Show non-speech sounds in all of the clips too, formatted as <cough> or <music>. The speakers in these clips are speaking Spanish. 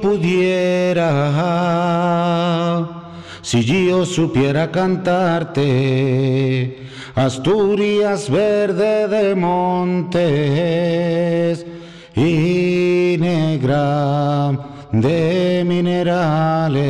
Pudiera, si yo supiera cantarte, Asturias verde de montes y negra de minerales.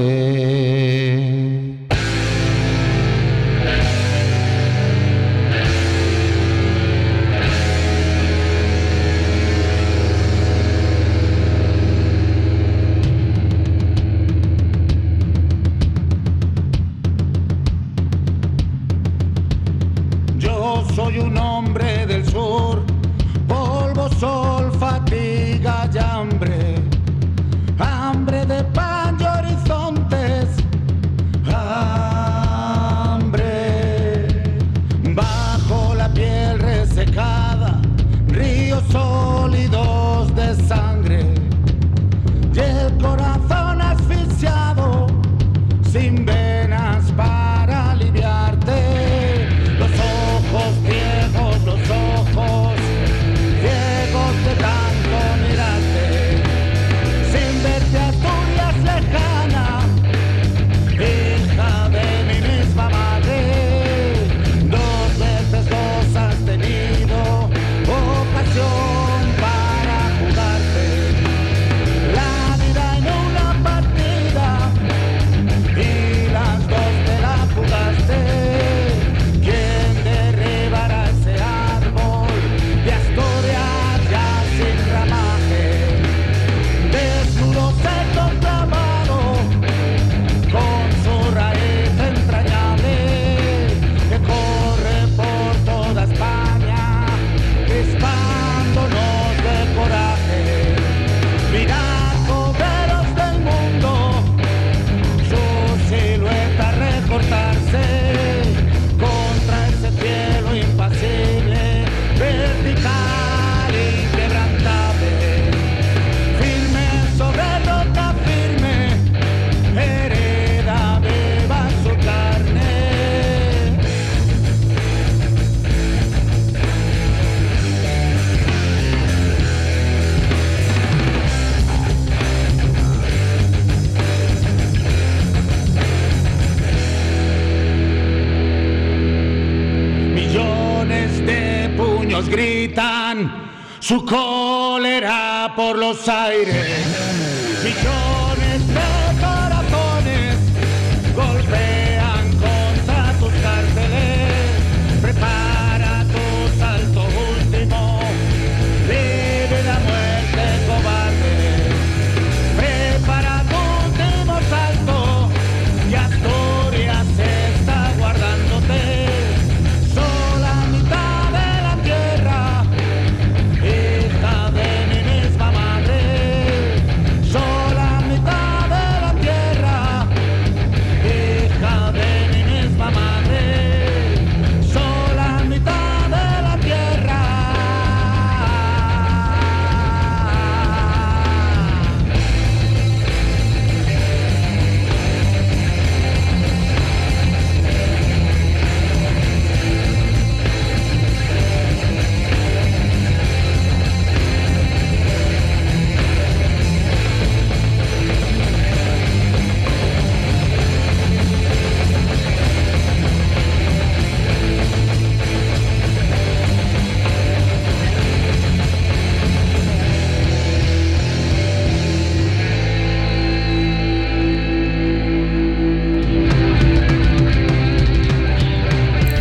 Su cólera por los aires.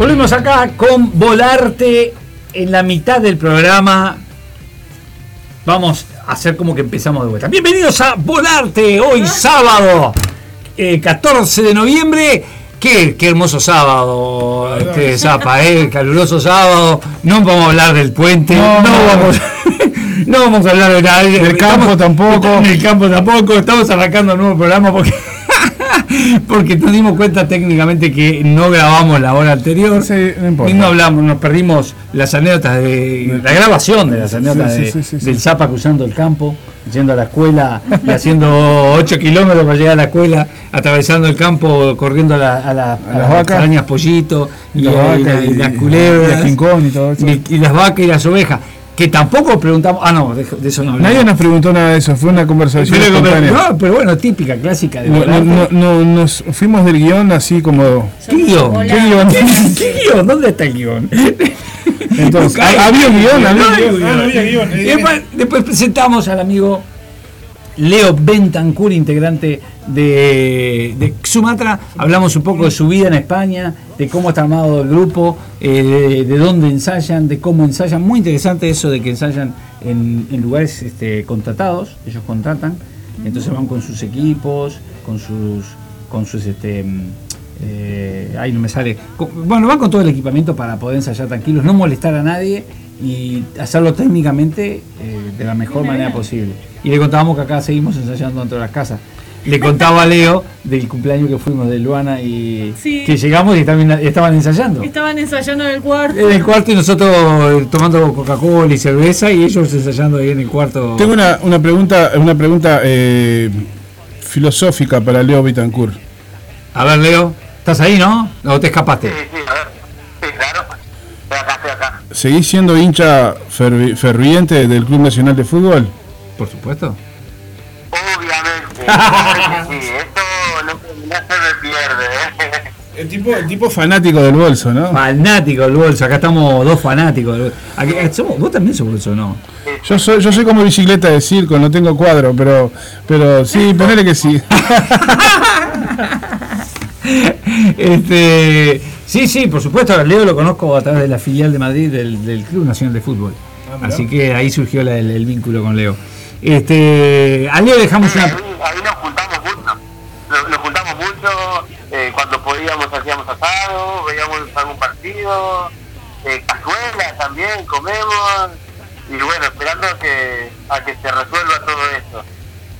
Volvemos acá con Volarte en la mitad del programa. Vamos a hacer como que empezamos de vuelta. Bienvenidos a Volarte hoy sábado eh, 14 de noviembre. Qué, qué hermoso sábado, este Zapa, eh, caluroso sábado. No vamos a hablar del puente, no, vamos, <laughs> no vamos a hablar de nada. Del campo tampoco. En el campo tampoco. Estamos arrancando un nuevo programa porque <laughs> porque nos dimos cuenta técnicamente que no grabamos la hora anterior Sí, no importa. y no hablamos, nos perdimos las anécdotas de la grabación de las anécdotas Sí, sí, del. Zapa cruzando el campo, yendo a la escuela y haciendo 8 kilómetros para llegar a la escuela, atravesando el campo, corriendo a, la- a la- a las vacas. arañas pollito y, y las culebras y las vacas y las ovejas. Que tampoco preguntamos. Ah, no, de, de eso no hablamos. Nadie nos preguntó nada de eso, fue una conversación Pero, no, pero bueno, típica, clásica de No, no, no, no, nos fuimos del guion así como... ¿Qué guion? ¿Qué guion? ¿Qué guion? ¿Dónde está el guion? Entonces, había un guion, <laughs> había un guion. No había guion. Y después, después presentamos al amigo Leo Bentancur, integrante de, Sumatra. Hablamos un poco de su vida en España, de cómo está armado el grupo, eh, de, de dónde ensayan, de cómo ensayan. Muy interesante eso de que ensayan en, lugares este, contratados, ellos contratan, entonces van con sus equipos, con sus, con sus este, mm, eh, ahí no me sale. Bueno, van con todo el equipamiento para poder ensayar tranquilos, no molestar a nadie y hacerlo técnicamente eh, de la mejor manera posible. Y le contábamos que acá seguimos ensayando dentro de las casas. Le contaba a Leo del cumpleaños que fuimos de Luana y Sí. que llegamos y estaban, estaban ensayando. Estaban ensayando en el cuarto. En el cuarto y nosotros eh, tomando Coca-Cola y cerveza y ellos ensayando ahí en el cuarto. Tengo una, una pregunta, una pregunta eh, filosófica para Leo Bitancourt. A ver, Leo, ¿estás ahí, no? ¿O te escapaste? Sí, sí, a ver. Sí, claro. Estoy acá, estoy acá. ¿Seguís siendo hincha fervi- ferviente del Club Nacional de Fútbol? Por supuesto. Obviamente. <laughs> sí, esto no, se me pierde. ¿eh? El tipo, el tipo fanático del bolso, ¿no? Fanático del bolso, acá estamos dos fanáticos. del bolso. Aquí- eh, somos- vos también sos bolso, ¿no? Yo soy, yo soy como bicicleta de circo, no tengo cuadro, pero, pero sí, ponele que sí. <laughs> este, sí, sí, por supuesto, a Leo lo conozco a través de la filial de Madrid del, del Club Nacional de Fútbol. Así que ahí surgió la- el, el vínculo con Leo. Este, a Leo dejamos Sí, una... ahí, ahí nos juntamos mucho. Nos, nos juntamos mucho. eh, cuando podíamos hacíamos asado, veíamos algún partido. Eh, cazuela también, comemos. Y bueno, esperando a que, a que se resuelva todo esto.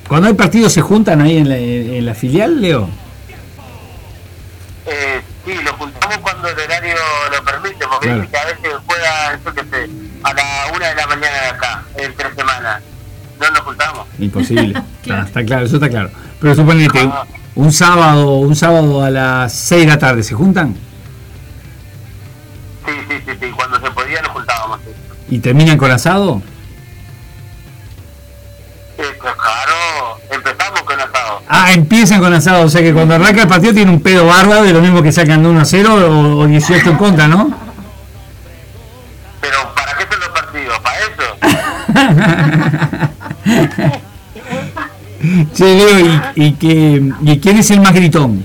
Cuando hay partidos se juntan ahí en la, en la filial, Leo. Eh, sí, lo juntamos cuando el horario lo permite, porque Claro. dice que a veces juega, yo qué sé, a la una de la mañana de acá, en tres semanas. No nos juntamos. Imposible. <laughs> está, está claro, eso está claro. Pero suponete, Ah. un sábado, un sábado a las 6 de la tarde, ¿se juntan? Sí, sí, sí, sí, cuando se podía nos juntábamos. ¿Y terminan con asado? Eh, claro, empezamos con asado. Ah, empiezan con asado, o sea que cuando arranca el partido tiene un pedo bárbaro de lo mismo que sacan de 1 a 0 o, o 18 en contra, ¿no? Pero ¿para qué son los partidos? ¿Para eso? <laughs> Che, Leo, ¿y, y, que, ¿y quién es el más gritón?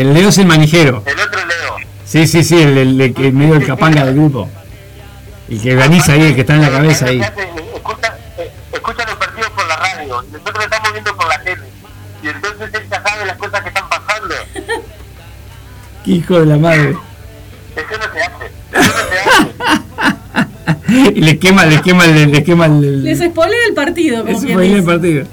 El Leo es el manijero. El otro Leo. Sí, sí, sí, el, el, el que medio el capanga del grupo. El que organiza ahí, el que está en la cabeza ahí. Escucha, eh, escucha los partidos por la radio, y nosotros estamos viendo por la tele. Y entonces él ya sabe las cosas que están pasando. <laughs> Qué hijo de la madre. Eso no se hace. Eso no se hace. <laughs> Y le quema, le quema, el- le quema el... Les spoilea el partido, como fue bien el partido.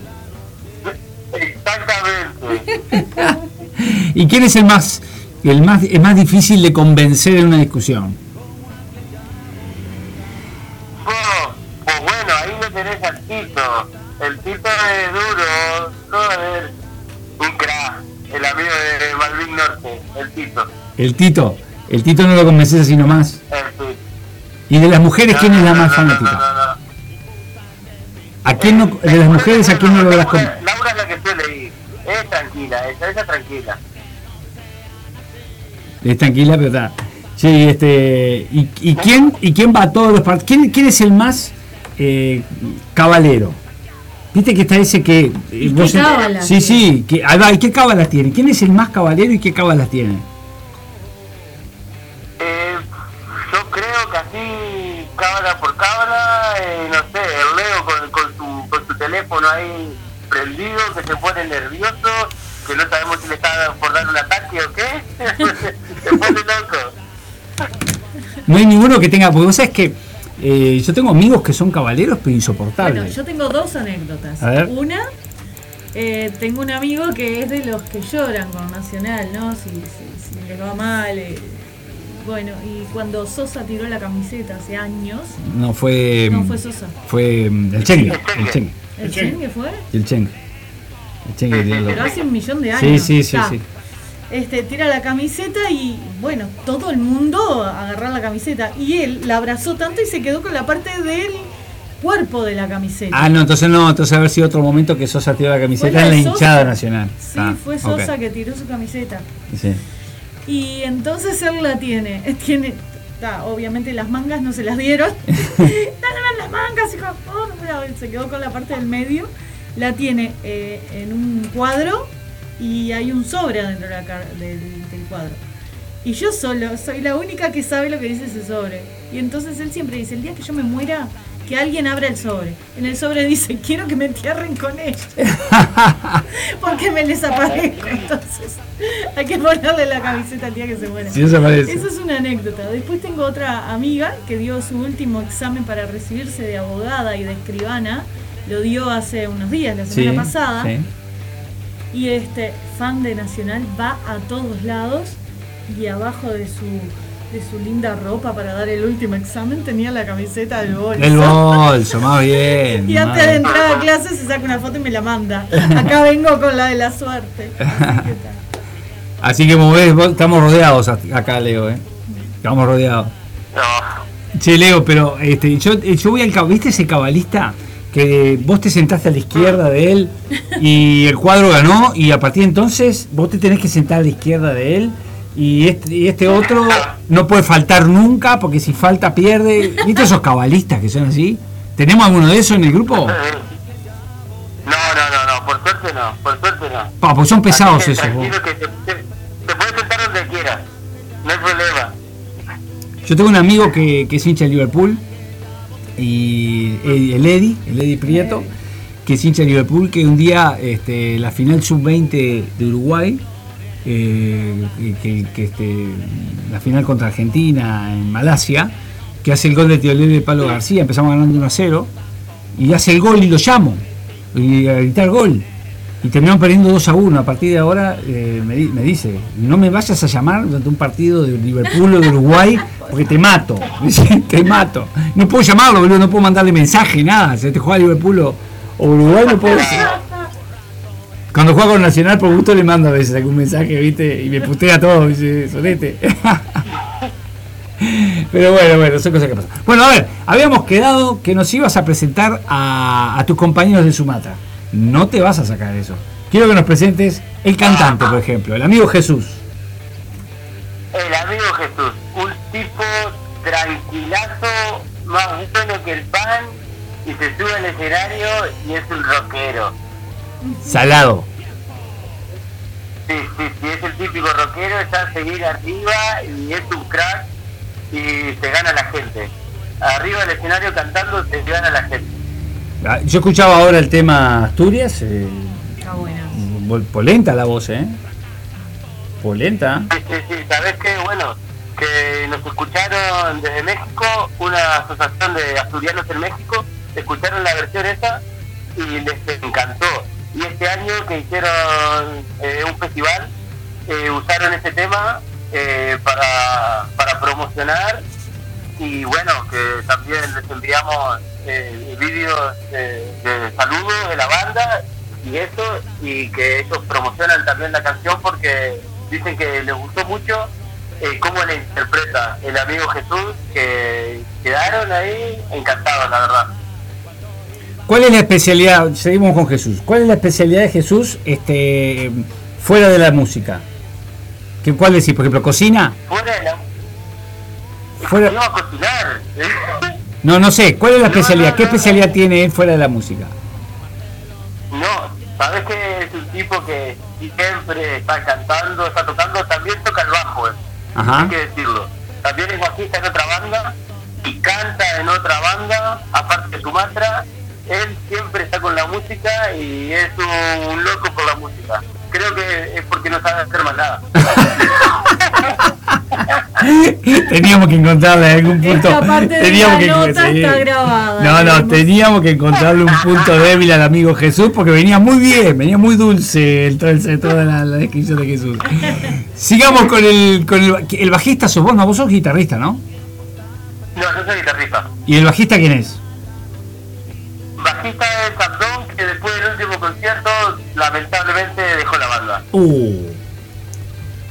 ¿Y quién es el más, el más, el más difícil de convencer en una discusión? Pues bueno, ahí lo tenés al Tito. El Tito es duro, joder. Un crack. El amigo de Malvin Norte, el Tito. El Tito. El Tito no lo convences así nomás. El Tito. ¿Y de las mujeres quién es la No, más no, no, fanática? no, no, no. ¿A quién no, de las mujeres a quién no logras con... Laura, Laura es la que suele ir. Es tranquila, esa, esa tranquila. Es tranquila, pero está. Sí, este. ¿Y, y quién, ¿Y quién va a todos los partidos? ¿Quién, quién es el más eh, cabalero? Viste que está ese que. eh, ¿Y vos qué en- Sí, tiene? sí. Que, ahí va, ¿y qué cábalas tiene? ¿Quién es el más cabalero y qué cábalas tiene? Eh, yo creo que así, cámara por cámara, eh, no sé, el Leo con, con, su, con su teléfono ahí prendido, que se pone nervioso, que no sabemos si le está por dar un ataque o qué. se pone loco. No hay ninguno que tenga. Porque vos sabés que. eh, yo tengo amigos que son caballeros, pero insoportables. Bueno, yo tengo dos anécdotas. A ver. Una, eh, tengo un amigo que es de los que lloran con Nacional, ¿no? Si, si, si les va mal. eh, bueno, y cuando Sosa tiró la camiseta hace años, No fue. no fue Sosa. Fue mm, el Chengue. El Chengue. ¿El Chengue fue? El Cheng. Pero hace un millón de años. sí, sí, sí. Este, tira la camiseta y bueno, todo el mundo agarrar la camiseta. Y él la abrazó tanto y se quedó con la parte del cuerpo de la camiseta. Ah, no, entonces no, entonces haber sido otro momento que Sosa tiró la camiseta en la Sosa. hinchada nacional. Sí, Ah, fue Sosa que tiró su camiseta. Sí. Y entonces él la tiene. <laughs> Tiene. ta, obviamente las mangas no se las dieron. <laughs> Dale las mangas, hijo. Oh, se quedó con la parte del medio. La tiene eh, en un cuadro y hay un sobre adentro de del, del cuadro. Y yo solo soy la única que sabe lo que dice ese sobre. Y entonces él siempre dice, el día que yo me muera, que alguien abra el sobre. En el sobre dice, <laughs> quiero que me entierren con ellos. <laughs> Porque me les aparezco. Entonces hay que ponerle la camiseta el día que se muera. Sí, eso. Esa es una anécdota. Después tengo otra amiga que dio su último examen para recibirse de abogada y de escribana. Lo dio hace unos días, la Sí, semana pasada. sí. Y este fan de Nacional va a todos lados y abajo de su de su linda ropa para dar el último examen tenía la camiseta del bolso. El bolso, más bien. <laughs> Y más antes de entrar a clase se saca una foto y me la manda. Acá vengo con la de la suerte. Así que tal. Así que como ves, vos- estamos rodeados a- acá, Leo, ¿eh? Estamos rodeados. No, Che, Leo, pero este, yo, yo voy al ¿Viste ese cabalista? Que vos te sentaste a la izquierda de él y el cuadro ganó y a partir de entonces vos te tenés que sentar a la izquierda de él y este, y este otro no puede faltar nunca porque si falta pierde. ¿Viste esos cabalistas que son así? ¿Tenemos alguno de esos en el grupo? no, no, no, no, por suerte no, por suerte no. Pa, pues son pesados que esos. vos. Que te, te, te puedes sentar donde quieras, no hay problema. Yo tengo un amigo que, que es hincha de Liverpool y el Eddie, el Eddie Prieto, que es hincha de Liverpool, que un día este, la final sub-20 de Uruguay, eh, que, que, este, la final contra Argentina en Malasia, que hace el gol de Teolé de Palo García, empezamos ganando 1 a 0, y hace el gol y lo llamo, y a gritar gol. Y terminamos perdiendo 2 a 1. A partir de ahora eh, me, di- me dice, no me vayas a llamar durante un partido de Liverpool o de Uruguay porque te mato. <laughs> Dice, te mato. No puedo llamarlo, boludo, no puedo mandarle mensaje, nada. Si te juega Liverpool o, Uruguay no puedo decir. <laughs> Cuando juega con Nacional por gusto le mando a veces algún mensaje, viste, y me putea todo, dice, solete. <laughs> Pero bueno, bueno, son cosas que pasan. Bueno, a ver, habíamos quedado que nos ibas a presentar a, a tus compañeros de Sumatra. No te vas a sacar eso. Quiero que nos presentes el cantante, por ejemplo, el amigo Jesús. El amigo Jesús, un tipo tranquilazo, más bueno que el pan, y se sube al escenario y es un rockero. Salado. Sí, sí, sí, es el típico rockero, está a seguir arriba y es un crack y se gana la gente. Arriba del escenario cantando se gana la gente. Ah, Yo escuchaba ahora el tema Asturias. eh, Está buena. polenta la voz, ¿eh? Polenta. Sí, sí, sí, sabes que bueno, que nos escucharon desde México, una asociación de asturianos en México, escucharon la versión esa y les encantó. Y este año que hicieron eh, un festival, eh, usaron ese tema eh, para, para promocionar y bueno, que también les enviamos eh, vídeos de, de saludos de la banda y eso, y que ellos promocionan también la canción porque dicen que les gustó mucho eh, cómo la interpreta el amigo Jesús, que quedaron ahí encantados, la verdad. ¿Cuál es la especialidad? Seguimos con Jesús. ¿Cuál es la especialidad de Jesús este, fuera de la música? ¿Qué, ¿Cuál decís? Por ejemplo, cocina. Fuera de la... Fuera- No a cocinar. <laughs> No, no sé. ¿Cuál es la No, especialidad? no, ¿Qué especialidad tiene él fuera de la música? No, sabes que es un tipo que siempre está cantando, está tocando, también toca el bajo, eh. Ajá. hay que decirlo. También es bajista en otra banda y canta en otra banda, aparte de Sumatra. Él siempre está con la música y es un loco por la música. Creo que es porque no sabe hacer más nada. <laughs> teníamos que encontrarle algún punto. Esta parte de teníamos la nota está grabada, No, no, digamos. teníamos que encontrarle un punto débil al amigo Jesús porque venía muy bien, venía muy dulce el, el- toda la, la descripción de Jesús. Sigamos con el, con el, el bajista, sos vos, no, vos sos guitarrista, ¿no? No, yo soy guitarrista. ¿Y el bajista quién es? Bajista es Abdón, lamentablemente dejó la banda. Uh.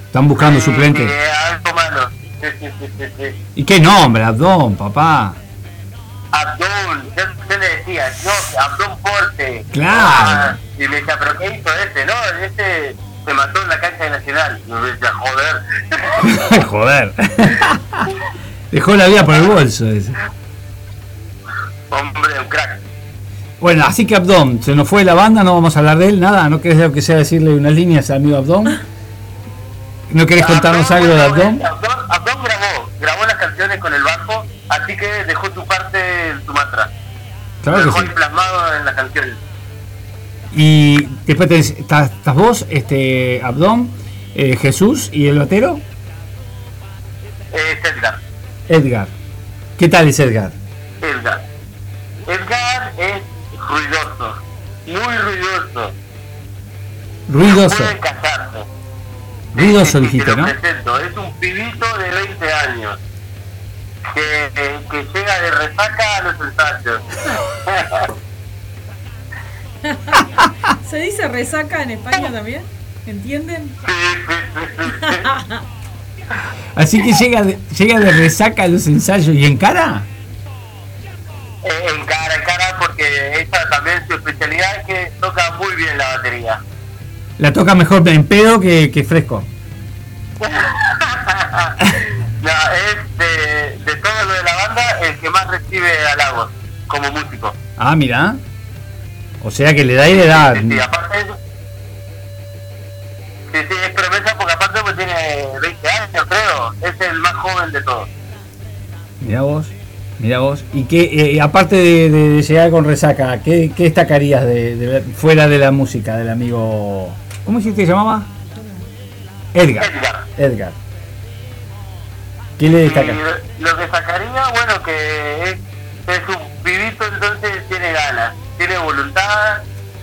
Están buscando suplente. Eh, algo malo. Sí, sí, sí, sí, sí. ¿Y qué nombre, Abdón, papá? Abdón, yo, yo le decía, no, Abdón Porte. Claro. Ah, y me decía, ¿pero qué hizo ese? No, ese se mató en la cancha de Nacional. Y me decía, joder. <laughs> Joder. <laughs> Dejó la vida por el bolso ese. Hombre, un crack. Bueno, así que Abdón, se nos fue la banda, no vamos a hablar de él, nada, ¿no querés que sea decirle unas líneas al amigo Abdón? ¿No querés contarnos Abdón, algo de Abdón? Abdón, Abdón grabó, grabó las canciones con el bajo, así que dejó su parte en Sumatra. Claro que dejó sí. ahí plasmado en las canciones. Y después tenés, estás, estás vos, este, Abdón, eh, Jesús y el batero, es Edgar. Edgar. ¿Qué tal es Edgar? Edgar. Edgar ruidoso, muy ruidoso. Ruidoso. Casarse. Ruidoso Te- te dijiste, ¿no? presento. Es un pibito de 20 años que, eh, que llega de resaca a los ensayos. <laughs> ¿Se dice resaca en España también? ¿Entienden? Sí, sí, sí, sí, sí. <laughs> Así que llega de, llega de resaca a los ensayos y en cara. En cara, en cara, porque esa también su especialidad es que toca muy bien la batería. La toca mejor en pedo que, que fresco. <laughs> no, es de, de todo lo de la banda el que más recibe halagos como músico. Ah, mira. O sea que le da y le da. Sí, sí, aparte es, sí, sí, es promesa porque aparte pues tiene 20 años, creo. Es el más joven de todos. Mira vos, mira vos. Y que aparte de, de- de llegar con resaca, ¿qué, qué destacarías de, de fuera de la música del amigo? ¿Cómo dijiste que se llamaba? Edgar. Edgar. Edgar. ¿Qué le destaca? Y lo que sacaría, bueno, que es, es un pibito, entonces tiene ganas, tiene voluntad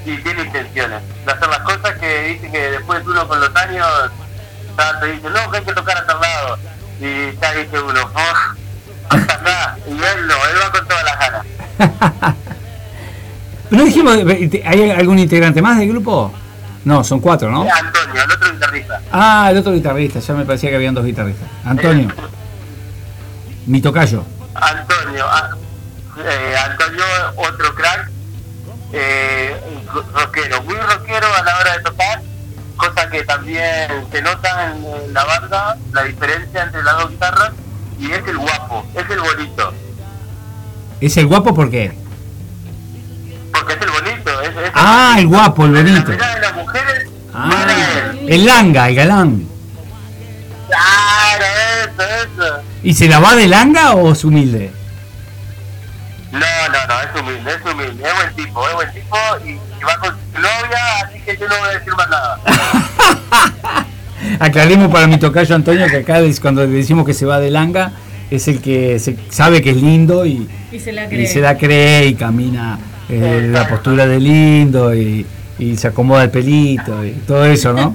y tiene intenciones de hacer las cosas que dice que después uno con los años ya te dice, no, que hay que tocar a tal lado. Y ya dice uno, oh, Y él no, él va con todas <laughs> las ganas. ¿No dijimos, hay algún integrante más del grupo? No, son cuatro, ¿no? Antonio, el otro guitarrista. Ah, el otro guitarrista, ya me parecía que habían dos guitarristas. Antonio, mi tocayo. Antonio, ah, eh, Antonio, otro crack, eh, rockero, muy rockero a la hora de tocar, cosa que también se nota en, en la banda, la diferencia entre las dos guitarras, y es el guapo, es el bonito, ¿Es el guapo por qué? porque es el bonito. Es, es Ah, el guapo, el la bonito. de las mujeres, Ah, el langa, el galán. Claro, eso, eso. ¿Y se la va de langa o es humilde? No, no, no, es humilde, es humilde, es buen tipo, es buen tipo y, y va con su novia, así que yo no voy a decir más nada. <laughs> Aclaremos para mi tocayo Antonio que acá cuando le decimos que se va de langa es el que se sabe que es lindo y, Y se la y cree. se la cree y camina eh, la postura de lindo y, y se acomoda el pelito y todo eso, ¿no?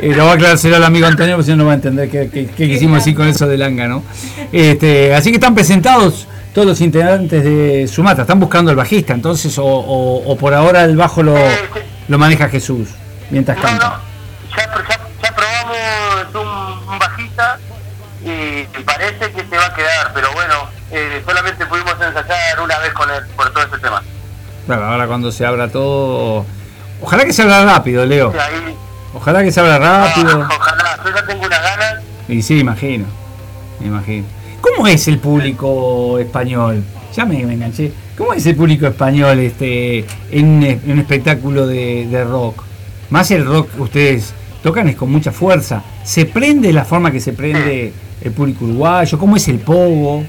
Eh, lo va a aclarárselo al amigo Antonio porque si no no va a entender qué, qué- qué quisimos decir con eso de langa, ¿no? Este, así que están presentados todos los integrantes de Sumatra, están buscando el bajista, entonces, o, o- o por ahora el bajo lo, lo maneja Jesús mientras No, no, canta. Ya, ya, ya probamos un, un bajista y parece que se va a quedar, pero bueno, eh, solamente pudimos ensayar una vez con él por todo ese tema. Claro, ahora cuando se abra todo. Ojalá que se abra rápido, Leo. Ahí, Ojalá que se abra rápido. ah, ojalá, yo ya tengo unas ganas. Y sí, imagino. Me imagino. ¿Cómo es el público español? Ya me, me enganché. ¿Cómo es el público español este en, un- en un espectáculo de, de rock? Más el rock, ustedes tocan es con mucha fuerza. ¿Se prende la forma que se prende el público uruguayo? ¿Cómo es el pogo?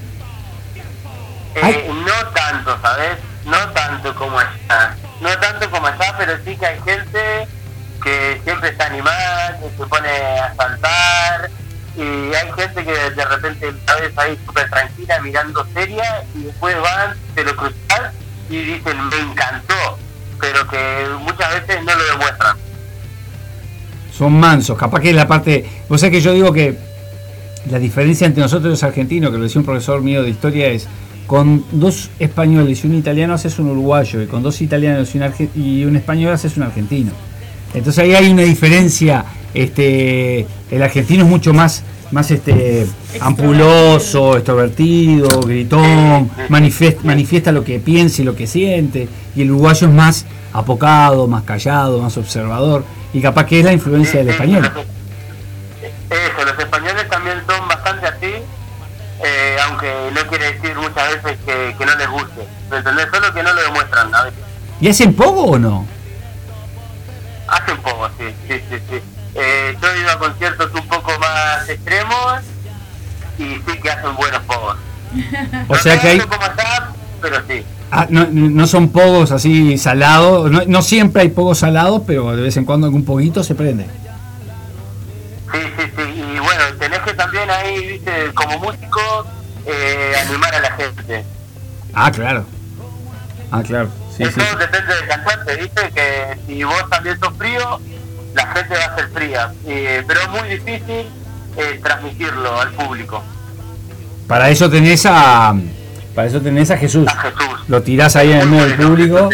Eh, no tanto, ¿sabes? No tanto como allá. No tanto como allá, pero sí que hay gente que siempre está animada, que se pone a saltar. Y hay gente que de repente la ves ahí súper tranquila, mirando seria, y después van, te lo cruzan y dicen, me encantó. Pero que muchas veces no lo demuestran. Son mansos. Capaz que la parte. Vos sabés que yo digo que la diferencia entre nosotros y los argentinos, que lo decía un profesor mío de historia, es con dos españoles y un italiano haces un uruguayo, y con dos italianos y un, arge- y un español haces un argentino. Entonces ahí hay una diferencia, este, el argentino es mucho más, más este, ampuloso, extrovertido, gritón, manifiesta, manifiesta lo que piensa y lo que siente, y el uruguayo es más apocado, más callado, más observador, y capaz que es la influencia del español. Eso, los españoles también son bastante así, eh, aunque no quiere decir muchas veces que, que no les guste. ¿Me entendés? Solo que no lo demuestran a veces. ¿Y hacen poco o no? Hacen poco, sí, sí, sí. sí. Eh, yo he ido a conciertos un poco más extremos y sí que hacen buenos pogos. O sea que hay, como pero sí. Ah, no, no son pogos así salados, no, no siempre hay pogos salados, pero de vez en cuando algún poquito se prende. Sí, sí, sí. Y bueno, tenés que también ahí, viste, como músico, eh, animar a la gente. Ah, claro. Ah, claro. Sí, Eso sí. depende del cantante, viste, que si vos también sos frío, la gente va a ser fría. Eh, pero es muy difícil eh, transmitirlo al público, Para eso tenés a para eso tenés a Jesús. a Jesús. Lo tirás ahí en el medio del público,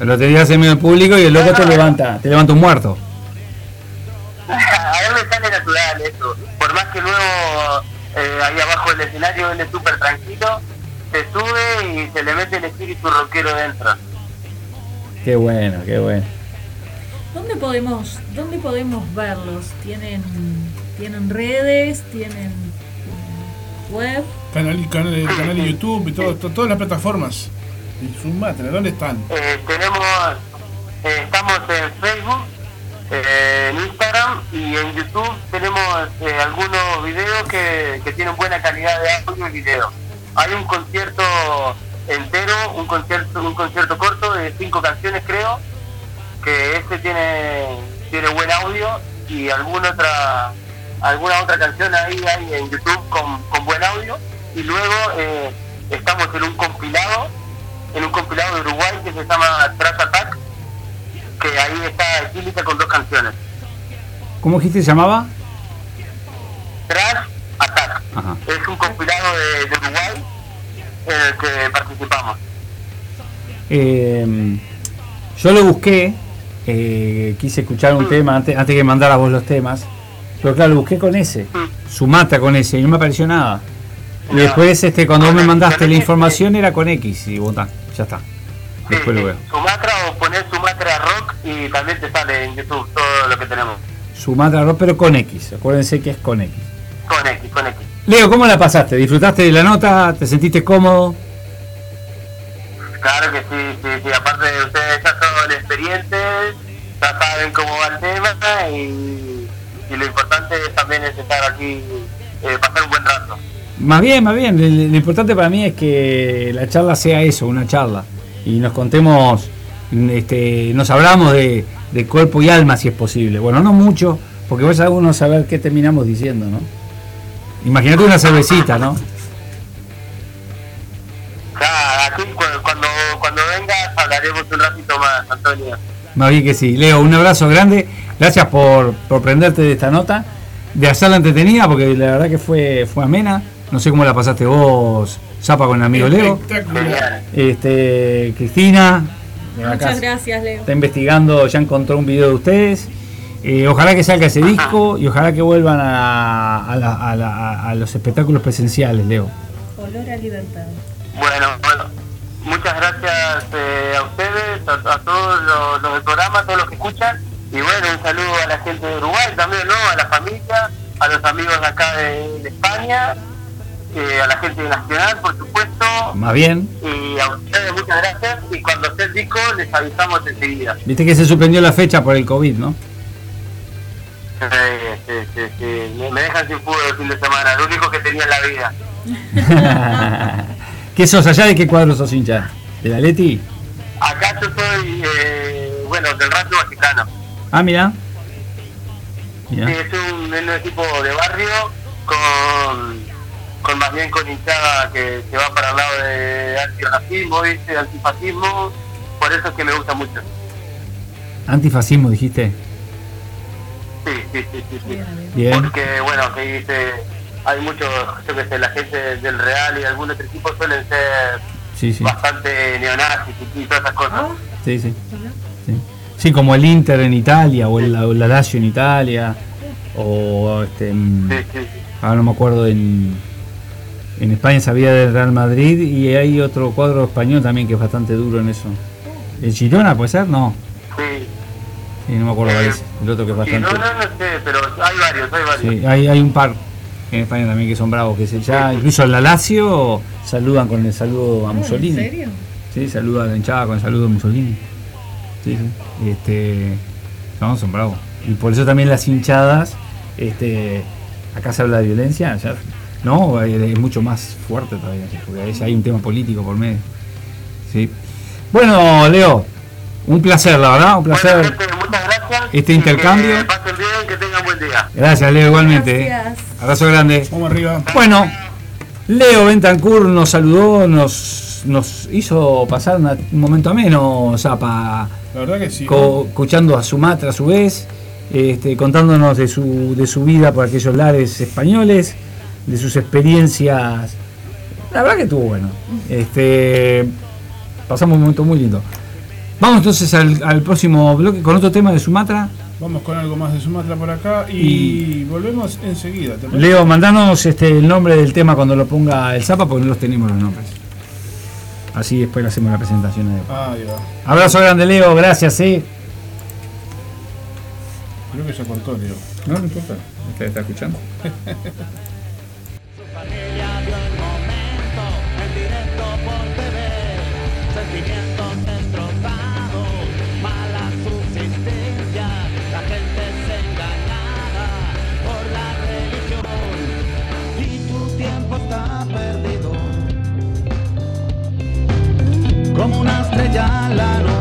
lo tirás en medio del público y el loco te levanta, te levanta un muerto. <laughs> A él le sale natural eso. Por más que luego eh, ahí abajo del escenario él es súper tranquilo, se sube y se le mete el espíritu rockero dentro. Qué bueno, qué bueno. ¿Dónde podemos, dónde podemos verlos? ¿Tienen, tienen redes? ¿Tienen web? Canal, canal, canal de YouTube y todo, to- todas las plataformas. Y Sumatra, ¿dónde están? Eh, tenemos, eh, estamos en Facebook, eh, en Instagram y en YouTube tenemos eh, algunos videos que, que tienen buena calidad de audio y video. Hay un concierto entero, un concierto, un concierto corto de cinco canciones creo, que este tiene, tiene buen audio y alguna otra, alguna otra canción ahí hay en YouTube con, con buen audio y luego eh, estamos en un compilado en un compilado de Uruguay que se llama Trash Attack, que ahí está Equilica con dos canciones. ¿Cómo dijiste se llamaba? Trash Attack. Ajá. Es un compilado de, de Uruguay en el que participamos. Eh, yo lo busqué, eh, quise escuchar un tema antes, antes que mandara vos los temas, pero claro, lo busqué con ese, Sumata con ese, y no me apareció nada. Y después, este, cuando vos me mandaste la información, era con X, y votá, ya está. Después lo veo. Sumatra o poner Sumatra Rock y también te sale en YouTube todo lo que tenemos. Sumatra Rock, pero con X, acuérdense que es con X. Con X, con X. Leo, ¿cómo la pasaste? ¿Disfrutaste de la nota? ¿Te sentiste cómodo? Claro que sí, sí, sí. Aparte de ustedes ya son experientes, ya saben cómo va el tema y, y lo importante también es estar aquí, eh, pasar un buen rato. Más bien, más bien. Lo, importante para mí es que la charla sea eso, una charla. Y nos contemos, este, nos hablamos de, de cuerpo y alma si es posible. Bueno, no mucho, porque vos a uno saber qué terminamos diciendo, ¿no? Imagínate una cervecita, ¿no? Ya, aquí cu- cuando, cuando vengas hablaremos un ratito más, Antonio. Más bien que sí. Leo, un abrazo grande. Gracias por, por prenderte de esta nota, de hacerla entretenida, porque la verdad que fue, fue amena. No sé cómo la pasaste vos, Zapa, con el amigo Leo. Este, Cristina. Muchas gracias, Leo. Está investigando, ya encontró un video de ustedes. Eh, ojalá que salga ese disco y ojalá que vuelvan a, a la- a la- a los espectáculos presenciales, Leo. Olor a libertad. Bueno, bueno, muchas gracias eh, a ustedes, a, a todos los, los del programa, a todos los que escuchan. Y bueno, un saludo a la gente de Uruguay también, ¿no? A la familia, a los amigos de acá de, de España, eh, a la gente nacional, por supuesto. Más bien, Y a ustedes muchas gracias. Y cuando esté el disco, les avisamos enseguida. viste que se suspendió la fecha por el COVID, ¿no? Eh, sí, sí, sí. Me, dejan sin fútbol el fin de semana, lo único que tenía en la vida. <laughs> ¿Qué sos allá de qué cuadro sos hincha? ¿De la Leti? Acá yo soy, eh, bueno, del Racing Mexicano. Ah, mira. Mira. Sí, es un, es un equipo de barrio con, con más bien con hinchada que, que va para el lado de antirracismo, ¿viste? antifascismo, por eso es que me gusta mucho. Antifascismo, dijiste. Sí, sí, sí, sí, sí. Bien. Porque, bueno, que dice, hay muchos, yo que sé, la gente del Real y algún otro equipo suelen ser Sí, sí. bastante neonazis y, y todas esas cosas. Ah, Sí, sí. Sí, como el Inter en Italia o el, la Lazio en Italia o este en- Sí, sí, sí. ahora no me acuerdo en en España sabía del Real Madrid y hay otro cuadro español también que es bastante duro en eso. ¿El Girona puede ser? No. Sí. Sí, no me acuerdo cuál es. El otro que es bastante. no, no sé, pero hay varios, hay varios. Sí, hay, hay un par en España también que son bravos, que se ya incluso en la Lazio saludan con el saludo a ¿En Mussolini. serio? Sí, saluda a la hinchada con el saludo de Mussolini. Sí, sí. Este, no, son bravos. Y por eso también las hinchadas, este, acá se habla de violencia, allá, no, es mucho más fuerte todavía, porque ahí hay un tema político por medio. Sí. Bueno, Leo, un placer, la verdad, un placer. Bueno, gente, muchas gracias. Este intercambio. Que pasen bien, que tengan buen día. Gracias, Leo, igualmente. eh. Abrazo grande. Vamos arriba. Bueno, Leo Bentancur nos saludó, nos, nos hizo pasar un momento ameno, Zapa, La verdad que sí. co- escuchando a Sumatra a su vez, este, contándonos de su, de su vida por aquellos lares españoles, de sus experiencias. La verdad que estuvo bueno. Este, pasamos un momento muy lindo. Vamos entonces al, al próximo bloque con otro tema de Sumatra. Vamos con algo más de Sumatra por acá y, volvemos enseguida. Leo, mandanos este, el nombre del tema cuando lo ponga el Zapa porque no los tenemos los nombres. Así después le hacemos la presentación. a él. Ahí va. Abrazo grande, Leo, gracias, eh. Creo que ya cortó, Leo. No, no importa, usted está escuchando. <laughs> estrella.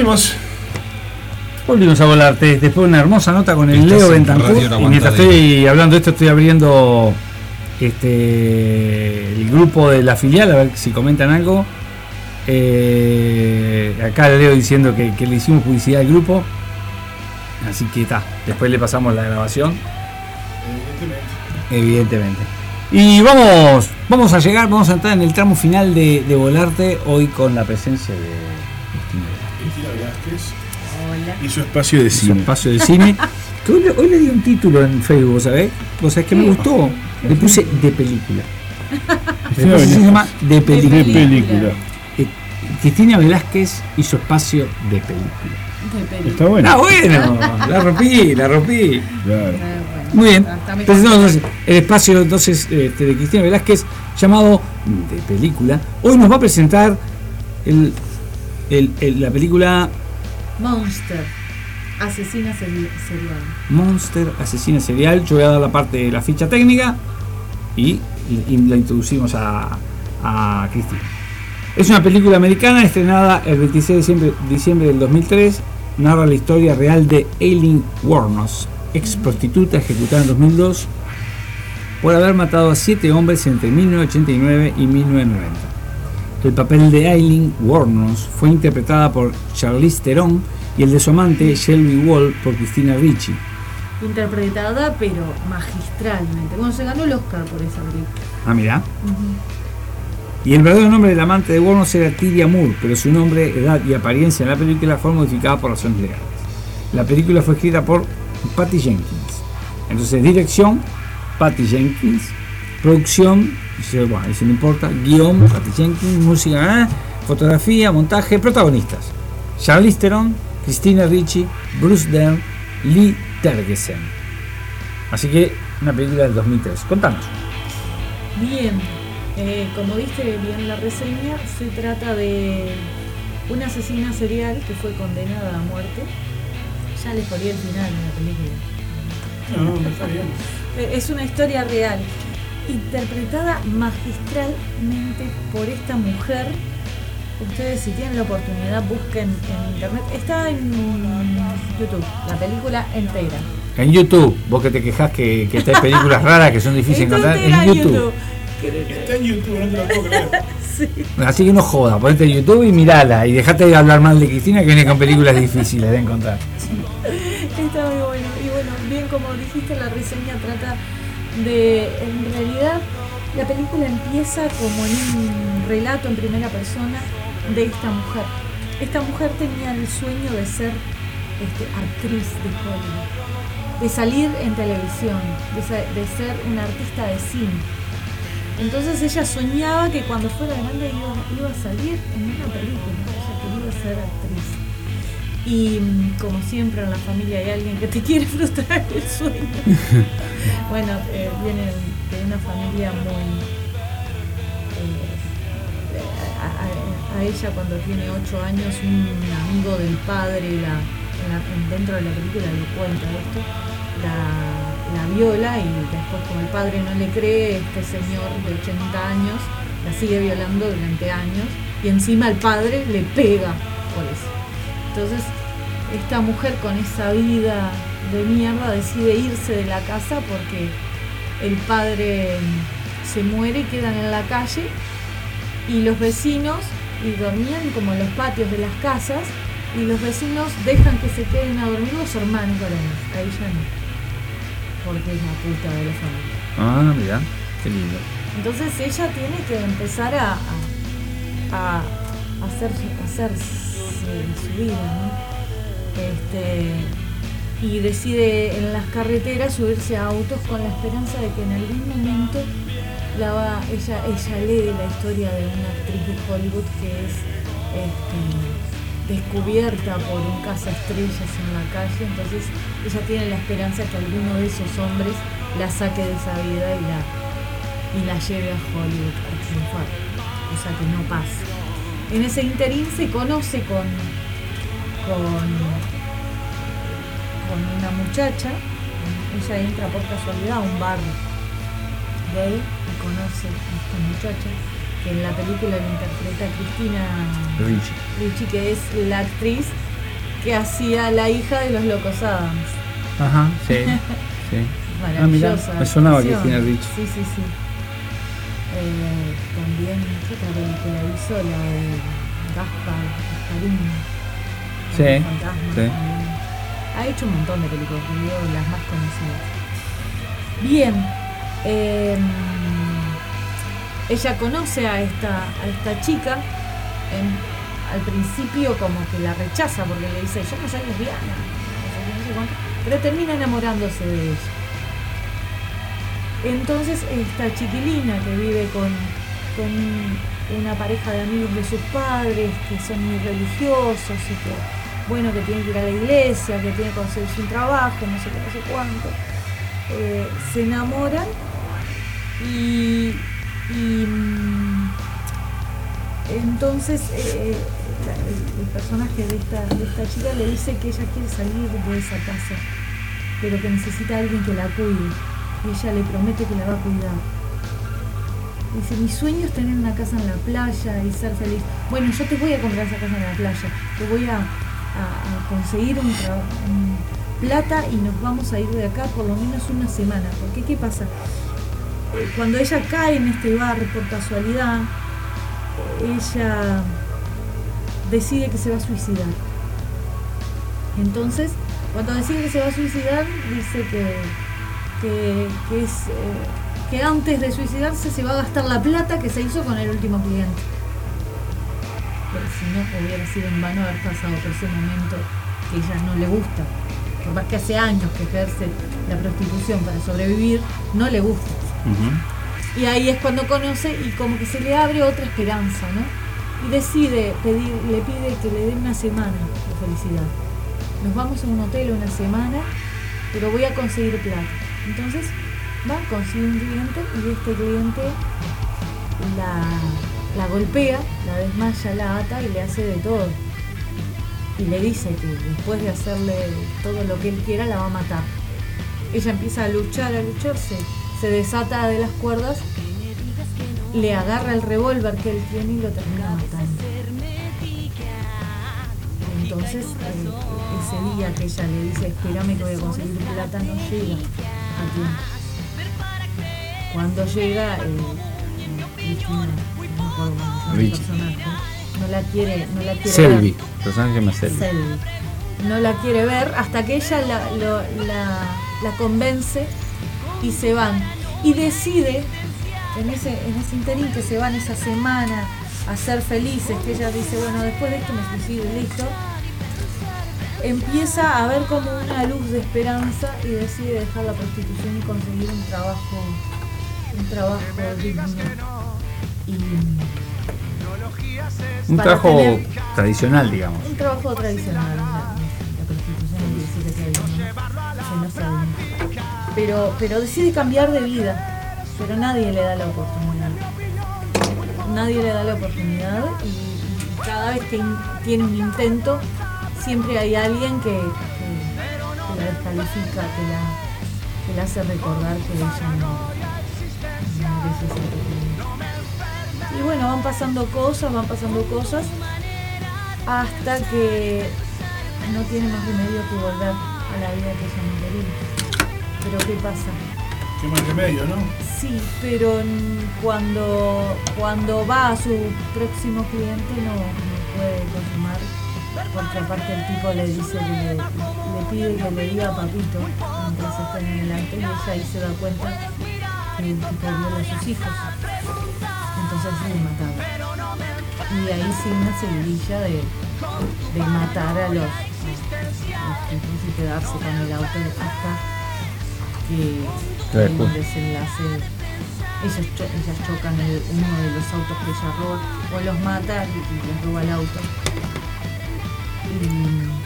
Volvimos. Volvimos a volarte después de una hermosa nota con el Leo en Bentancur. Y mientras estoy hablando de esto, estoy abriendo este el grupo de la filial, a ver si comentan algo. Eh, acá Leo diciendo que, que le hicimos publicidad al grupo. Así que está, después le pasamos la grabación. Evidentemente. Y vamos, vamos a llegar, vamos a entrar en el tramo final de, de Volarte hoy con la presencia de Hola. y su espacio de su cine. espacio de cine. <laughs> Que hoy, le- hoy le di un título en Facebook, ¿sabés? O sea, es que me gustó. Le puse de película. <laughs> Se llama de película. De película. Eh, Cristina Velázquez y su espacio de película. De. Está bueno. Ah, bueno, la rompí, la rompí. Claro. Bueno, Muy bien. está entonces el espacio entonces este, de Cristina Velázquez llamado de película. Hoy nos va a presentar el, el- el- la película Monster. Asesina seri- serial. Monster Asesina Serial. Yo voy a dar la parte de la ficha técnica y, y la introducimos a, a Cristina. Es una película americana estrenada el 26 de diciembre, diciembre del 2003. Narra la historia real de Aileen Warnos, ex prostituta ejecutada en 2002 por haber matado a siete hombres entre 1989 y 1990. El papel de Aileen Warnos fue interpretada por Charlize Theron y el de su amante Shelby Wall por Christina Ricci. Interpretada, pero magistralmente. Bueno, se ganó el Oscar por esa película. Ah, mira. Y el verdadero nombre del amante de Warnos era Tidia Moore, pero su nombre, edad y apariencia en la película fue modificada por razones legales. La película fue escrita por Patty Jenkins. Entonces, dirección, Patty Jenkins. Producción, dice, bueno, ahí se me importa. Guión, Patty Jenkins. Música, ah, fotografía, montaje, protagonistas. Charlize Theron, Christina Ricci, Bruce Dern, Lee Tergesen. Así que, una película del 2003. Contanos. Bien, eh, como viste bien la reseña, se trata de una asesina serial que fue condenada a muerte. Ya les ponía el final de la película. No, está bien. Eh, Es una historia real, interpretada magistralmente por esta mujer. Ustedes si tienen la oportunidad busquen en internet. Está en YouTube, la película entera. En YouTube, vos que te quejas que, que hay películas raras que son difíciles de encontrar, en YouTube. Está en YouTube, no te lo puedo creer. <laughs> Sí. Así que no joda, ponete en YouTube y mirala y dejate de hablar mal de Cristina que viene con películas difíciles de encontrar. <laughs> Está muy bueno. Y bueno, bien como dijiste, la reseña trata de, en realidad, la película empieza como en un relato en primera persona de esta mujer. Esta mujer tenía el sueño de ser este, actriz de Hollywood, de salir en televisión, de, ser una artista de cine. Entonces ella soñaba que cuando fuera grande iba, iba a salir en una película, ella quería ser actriz. Y mm, como siempre en la familia hay alguien que te <laughs> quiere frustrar el sueño. <laughs> bueno, eh, viene de una familia muy... eh, a, a- a ella cuando tiene 8 años un amigo del padre la, en la- en- dentro de la película le cuenta esto, la, la viola y después como el padre no le cree, este señor de 80 años la sigue violando durante años y encima el padre le pega por eso. Entonces, esta mujer con esa vida de mierda decide irse de la casa porque el padre se muere y quedan en la calle y los vecinos y dormían como en los patios de las casas y los vecinos dejan que se queden a dormir los hermanos varones. Ahí ya no. Porque es la puta de la familia. Ah, mira, qué lindo. Entonces ella tiene que empezar a, a, a hacer, a hacer su, su vida, ¿no? Este, y decide en las carreteras subirse a autos con la esperanza de que en algún momento la va, ella, ella lee la historia de una actriz de Hollywood que es este, descubierta por un cazaestrellas en la calle, entonces ella tiene la esperanza que alguno de esos hombres la saque de esa vida y la, y la lleve a Hollywood a triunfar, o sea que no pasa. En ese interín se conoce con, con, con una muchacha, ella entra por casualidad a un bar gay y conoce a esta muchacha que en la película lo interpreta Cristina Richie. Ricci, que es la actriz que hacía la hija de los Locos Adams. Ajá, sí. <laughs> sí. Ah, mirá, Maravillosa. me sonaba. Cristina Ricci. Sí, sí, sí. Eh, también, ¿qué otra película hizo? La de Gaspar, Gasparín. Sí, Los fantasmas sí. Ha hecho un montón de películas, digo las más conocidas. Bien. eh, ella conoce a esta, a esta chica. en- al principio como que la rechaza porque le dice, yo no soy lesbiana. no sé qué, no sé cuánto", Pero termina enamorándose de ella. Entonces esta chiquilina que vive con, con una pareja de amigos de sus padres que son muy religiosos y que, bueno, que tienen que ir a la iglesia, que tienen que conseguirse un trabajo, no sé qué, no sé cuánto, eh, se enamoran y, y, mm, entonces eh, el, el personaje de esta, esta chica le dice que ella quiere salir de esa casa, pero que necesita a alguien que la cuide. Y ella le promete que la va a cuidar. Dice, mi sueño es tener una casa en la playa y ser feliz. Bueno, yo te voy a comprar esa casa en la playa. Te voy a, conseguir un plata y nos vamos a ir de acá por lo menos una semana. Porque, ¿qué pasa? Eh, Cuando ella cae en este bar por casualidad, ella decide que se va a suicidar. Entonces, cuando decide que se va a suicidar, dice que, que, que es, eh, que antes de suicidarse se va a gastar la plata que se hizo con el último cliente. Pero si no, hubiera sido en vano haber pasado por ese momento que ella no le gusta. Por más que hace años que ejerce la prostitución para sobrevivir, no le gusta. Y ahí es cuando conoce y como que se le abre otra esperanza, ¿no? Y decide pedir, le pide que le dé una semana de felicidad. Nos vamos a un hotel una semana, pero voy a conseguir plata. Entonces va, consigue un cliente y este cliente la, golpea, la desmaya, la ata y le hace de todo. Y le dice que después de hacerle todo lo que él quiera la va a matar. Ella empieza a luchar, a luchar, se, se desata de las cuerdas, le agarra el revólver que él tiene y lo termina matando. Entonces, eh, ese día que ella le dice, espérame que voy a conseguir plata, no llega Cuando llega, eh, Cristina, no me acuerdo no la quiere, no la quiere ver. El personaje se llama Selby. Selby. No la quiere ver hasta que ella la, lo- la, la convence y se van. Y decide, en ese, en ese interín que se van esa semana a ser felices, que ella dice, bueno, después de esto me suicido y listo, empieza a ver como una luz de esperanza y decide dejar la prostitución y conseguir un trabajo, un trabajo digno. Y, Un trabajo tener- tradicional, digamos. un trabajo tradicional, la, la prostitución 17 que no sabe. Pero, pero decide cambiar de vida, pero nadie le da la oportunidad. Nadie le da la oportunidad y, y cada vez que in- tiene un intento, siempre hay alguien que, que- que la descalifica, que la, que la hace recordar que ella no, no merece. Y bueno, van pasando cosas, van pasando cosas, hasta que no tiene más remedio que volver a la vida que ella no quería. Pero ¿qué pasa? Qué mal remedio, ¿no? Sí, pero cuando, cuando va a su próximo cliente no, no puede consumar, porque aparte el tipo le dice que le, le pide que le diga papito mientras está en el acto y ella ahí se da cuenta que el tipo viola a sus hijos. Entonces le mataba. Y ahí sí una seguidilla de, de matar a los, a los tipos y quedarse con el auto hasta que hay un desenlace. Ellos, cho- ellas chocan el- uno de los autos que ella roba, o los mata y, y les roba el auto.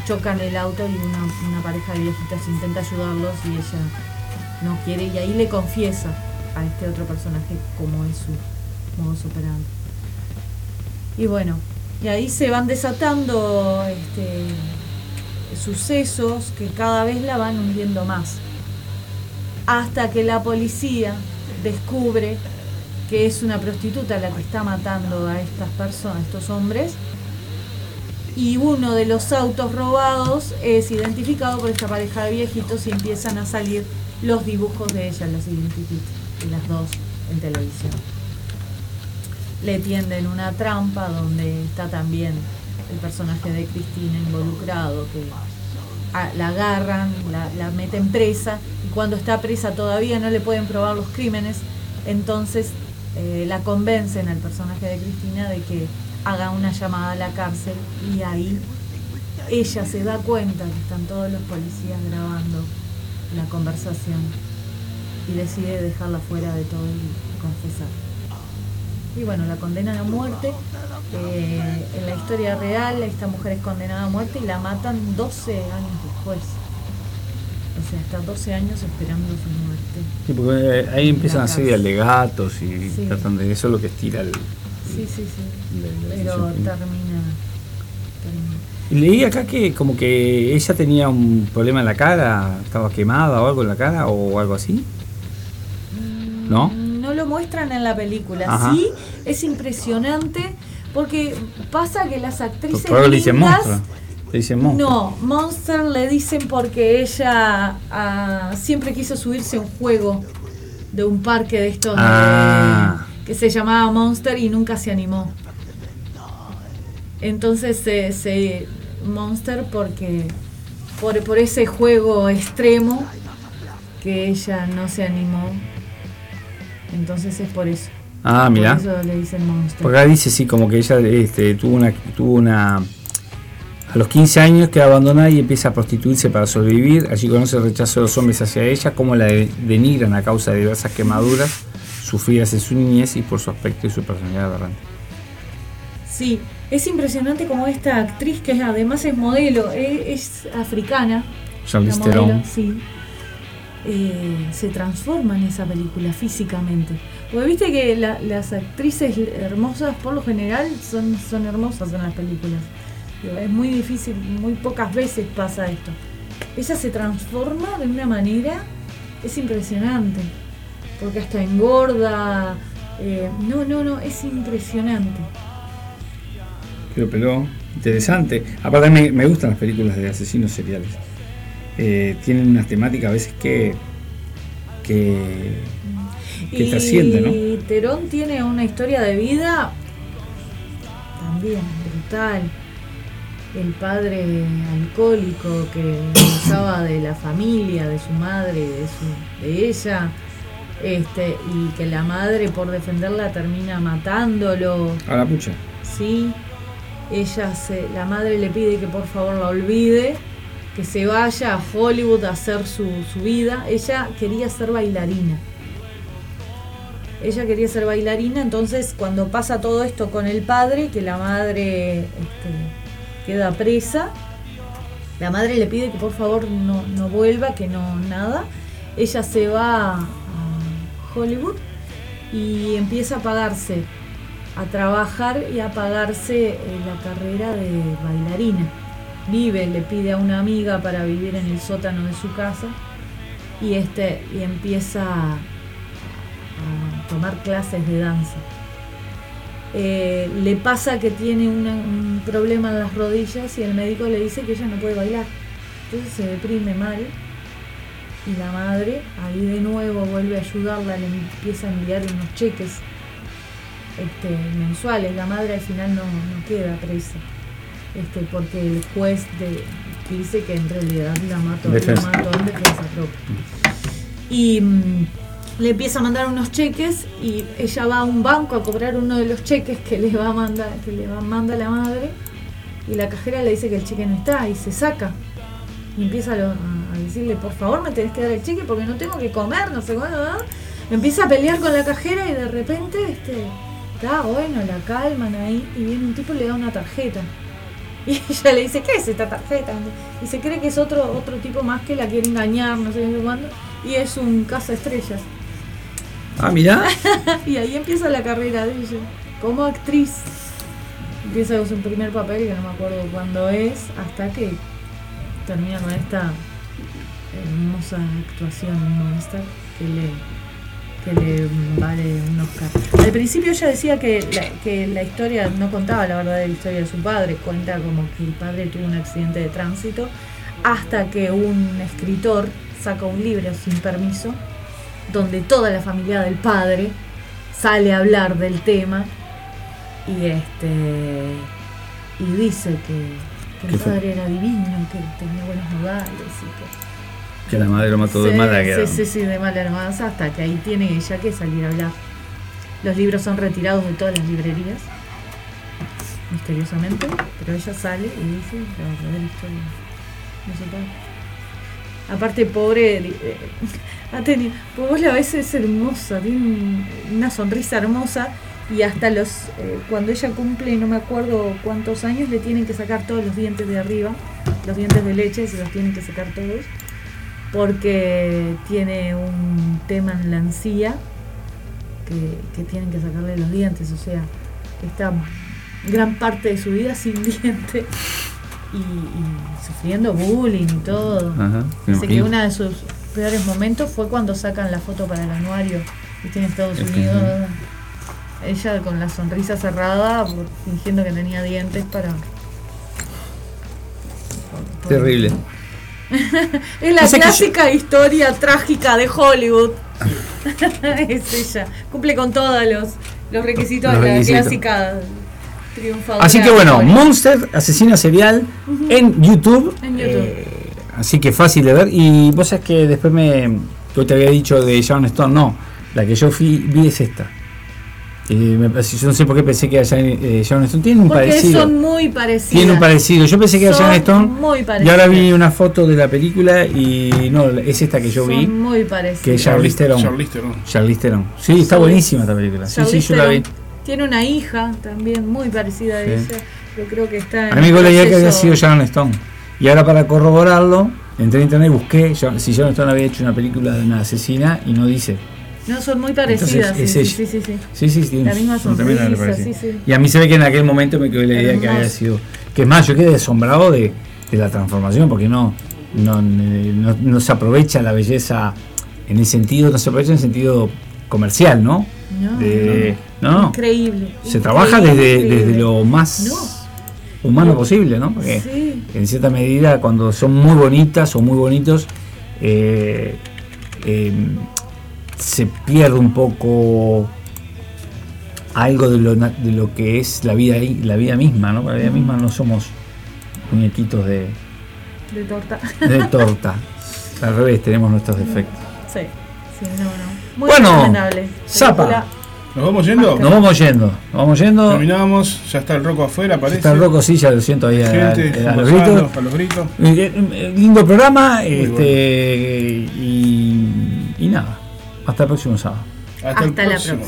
Chocan el auto y una, pareja de viejitas intenta ayudarlos y ella no quiere y ahí le confiesa a este otro personaje cómo es su modo operandi. Y bueno, y ahí se van desatando este, sucesos que cada vez la van hundiendo más. Hasta que la policía descubre que es una prostituta la que está matando a estas personas, a estos hombres. Y uno de los autos robados es identificado por esta pareja de viejitos y empiezan a salir los dibujos de ella, los identifica, de las dos en televisión. Le tienden una trampa donde está también el personaje de Cristina involucrado, que la agarran, la, la meten presa y cuando está presa todavía no le pueden probar los crímenes, entonces eh, la convencen al personaje de Cristina de que haga una llamada a la cárcel y ahí ella se da cuenta que están todos los policías grabando la conversación y decide dejarla fuera de todo y confesar. Y bueno, la condenan a muerte. Eh, en la historia real, esta mujer es condenada a muerte y la matan 12 años después. O sea, está 12 años esperando su muerte. Sí, porque eh, ahí empiezan a hacer alegatos y Sí. tratan de eso es lo que estira el. Sí, sí, sí. la- la Pero termina. termina. Leí acá que como que ella tenía un problema en la cara, estaba quemada o algo en la cara o algo así. ¿No? No lo muestran en la película. Ajá. Sí, es impresionante porque pasa que las actrices. Algo le dicen lindas- monstruo. Le dicen monstruo. No, Monster le dicen porque ella ah, siempre quiso subirse a un juego de un parque de estos de- Ah. Que se llamaba Monster y nunca se animó. Entonces se, se- Monster porque por, por ese juego extremo que ella no se animó. Entonces es por eso. Ah, mira. Por eso le dicen Monster. Porque acá dice sí, como que ella este, tuvo una tuvo una a los 15 años queda abandonada y empieza a prostituirse para sobrevivir. Allí conoce el rechazo de los hombres hacia ella, como la de- denigran a causa de diversas quemaduras sufridas en su niñez y por su aspecto y su personalidad aberrante. Sí, es impresionante como esta actriz, que además es modelo, e- es, africana, Charlize Theron. sí, eh, se transforma en esa película físicamente. Porque viste que la- las actrices hermosas por lo general son, son hermosas en las películas. Es muy difícil, muy pocas veces pasa esto. Ella se transforma de una manera, es impresionante. Porque hasta engorda. eh, no, no, no, es impresionante. Pero, pero interesante. Aparte me, me gustan las películas de asesinos seriales. Eh, tienen unas temáticas a veces que que, que trascienden, ¿no? Y Terón tiene una historia de vida también brutal. El padre alcohólico que abusaba de la familia, de su madre, de, su, de ella, este, y que la madre por defenderla termina matándolo. A la pucha. Sí, ella se, la madre le pide que por favor la olvide, que se vaya a Hollywood a hacer su, su vida. Ella quería ser bailarina. Ella quería ser bailarina, entonces cuando pasa todo esto con el padre, que la madre este, queda presa, la madre le pide que por favor no, no vuelva, que no nada. Ella se va Hollywood y empieza a pagarse a trabajar y a pagarse eh, la carrera de bailarina. Vive, le pide a una amiga para vivir en el sótano de su casa y este y empieza a, tomar clases de danza. Eh, le pasa que tiene un problema en las rodillas y el médico le dice que ella no puede bailar. Entonces se deprime mal y la madre ahí de nuevo vuelve a ayudarla, le empieza a enviar unos cheques este, mensuales. La madre al final no, no queda presa. Este, porque el juez de, dice que en realidad la mató, la Defensa. mató en defensa propia. Y mm, le empieza a mandar unos cheques y ella va a un banco a cobrar uno de los cheques que le va a mandar, que le va, manda la madre, y la cajera le dice que el cheque no está y se saca. Y empieza a, lo- a decirle, por favor me tenés que dar el cheque porque no tengo que comer, no sé cuándo. ¿no? Empieza a pelear con la cajera y de repente, este, está bueno, la calman ahí y viene un tipo y le da una tarjeta. <laughs> Y ella le dice, ¿qué es esta tarjeta? Y se cree que es otro, otro tipo más que la quiere engañar, no sé cuándo. Y es un caza estrellas. Ah, mira. <laughs> y ahí empieza la carrera de ella. Como actriz. Empieza con su primer papel, que no me acuerdo cuándo es, hasta que termina con esta hermosa actuación Monster que le, que le vale un Oscar. Al principio ella decía que la, que la historia no contaba la verdadera historia de su padre, cuenta como que el padre tuvo un accidente de tránsito, hasta que un escritor saca un libro sin permiso, donde toda la familia del padre sale a hablar del tema y este y dice que, que ¿Qué el fue? padre era divino, que tenía buenos modales y que Que la madre lo mató de Sí, mala que sí, sí, sí, de mala hermanza, hasta que ahí tiene ella que salir a hablar. Los libros son retirados de todas las librerías, misteriosamente, pero ella sale y dice la verdadera historia de padre. Aparte, pobre, eh, <laughs> ha tenido, pues vos la ves, es hermosa, tiene un- una sonrisa hermosa y hasta los, eh, cuando ella cumple, no me acuerdo cuántos años, le tienen que sacar todos los dientes de arriba, los dientes de leche, se los tienen que sacar todos porque tiene un tema en la encía que, que tienen que sacarle los dientes, o sea, está gran parte de su vida sin <laughs> dientes y, y sufriendo bullying y todo. Ajá, Dice que uno de sus peores momentos fue cuando sacan la foto para el anuario, viste, en Estados Es que, Unidos. Ella con la sonrisa cerrada, fingiendo que tenía dientes para... Terrible. Es la clásica historia trágica de Hollywood. <laughs> es ella. Cumple con todos los, los requisitos Los de la requisitos. clásica triunfadora. Así que bueno. Monster, asesina serial en YouTube. En YouTube. Eh, así que fácil de ver. Y vos sabés que después me. Yo te había dicho de Sharon Stone, no. La que yo fui, vi es esta. Y me pareció- yo no sé por qué pensé que era Sharon, eh, Sharon Stone. Tiene un Porque parecido. son muy parecidas. Tiene un parecido. Yo pensé que era Sharon Stone. muy Y parecidas. ahora vi una foto de la película y no, es esta que yo Son vi. muy parecidas. Que Charlize Theron. Charlize Theron. Charlize Theron. Sí, está buenísima esta película. Sí, sí, yo la vi. Tiene una hija también muy parecida a Sí. ella. Yo creo que está en A mí me que había sido Sharon Stone. Y ahora para corroborarlo, entré en internet y busqué si Sharon Stone había hecho una película de una asesina y no dice. No, son muy parecidas. Entonces, sí, es sí, sí, sí, sí. Sí, sí, La misma sonrisa. Y a mí se ve que en aquel momento me quedó la idea que había sido. Que es más, yo quedé asombrado de, de la transformación, porque no, no, no, no se aprovecha la belleza en el sentido, no se aprovecha en el sentido comercial, ¿no? No, De- no. Increíble. Se trabaja desde, increíble. desde lo más No. humano posible, ¿no? Porque Sí. en cierta medida, cuando son muy bonitas o muy bonitos, eh, eh, se pierde un poco algo de lo, na- de lo que es la vida, ahí- la vida misma, ¿no? La vida misma no somos muñequitos de, De torta. de <laughs> torta. Al revés, tenemos nuestros defectos. Sí, sí, no, no. Muy Bueno. Zapa. ¿Nos vamos yendo? Nos vamos yendo, nos vamos yendo. Terminamos, ya está el roco afuera, parece. Está el roco, sí, ya lo siento ahí Gente, a- a los gozando, gritos. a los gritos. Eh, eh, Lindo programa, este, bueno. y, y nada. Hasta el próximo sábado. Hasta, el la próxima.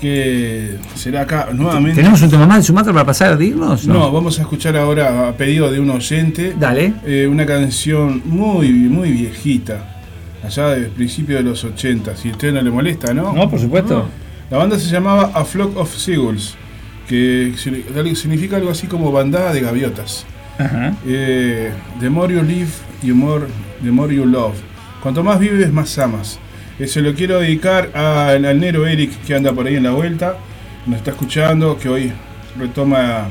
Que será acá nuevamente. ¿Tenemos un tema más de Sumatra para pasar a irnos? No, vamos a escuchar ahora a pedido de un oyente Dale. eh, una canción muy, muy viejita, allá del principio de los 80. Si a usted no le molesta, ¿no? No, por supuesto. La banda se llamaba A Flock of Seagulls, que signi- significa algo así como bandada de gaviotas. Ajá. Eh, the more you live, you more, the more you love. Cuanto más vives, más amas. Eh, se lo quiero dedicar al, al Nero Eric que anda por ahí en la vuelta, nos está escuchando, que hoy retoma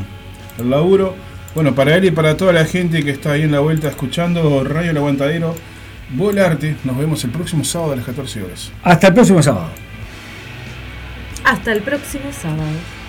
el laburo. Bueno, para él y para toda la gente que está ahí en la vuelta escuchando Radio El Aguantadero, Volarte, nos vemos el próximo sábado a las 14 horas. Hasta el próximo sábado. Hasta el próximo sábado.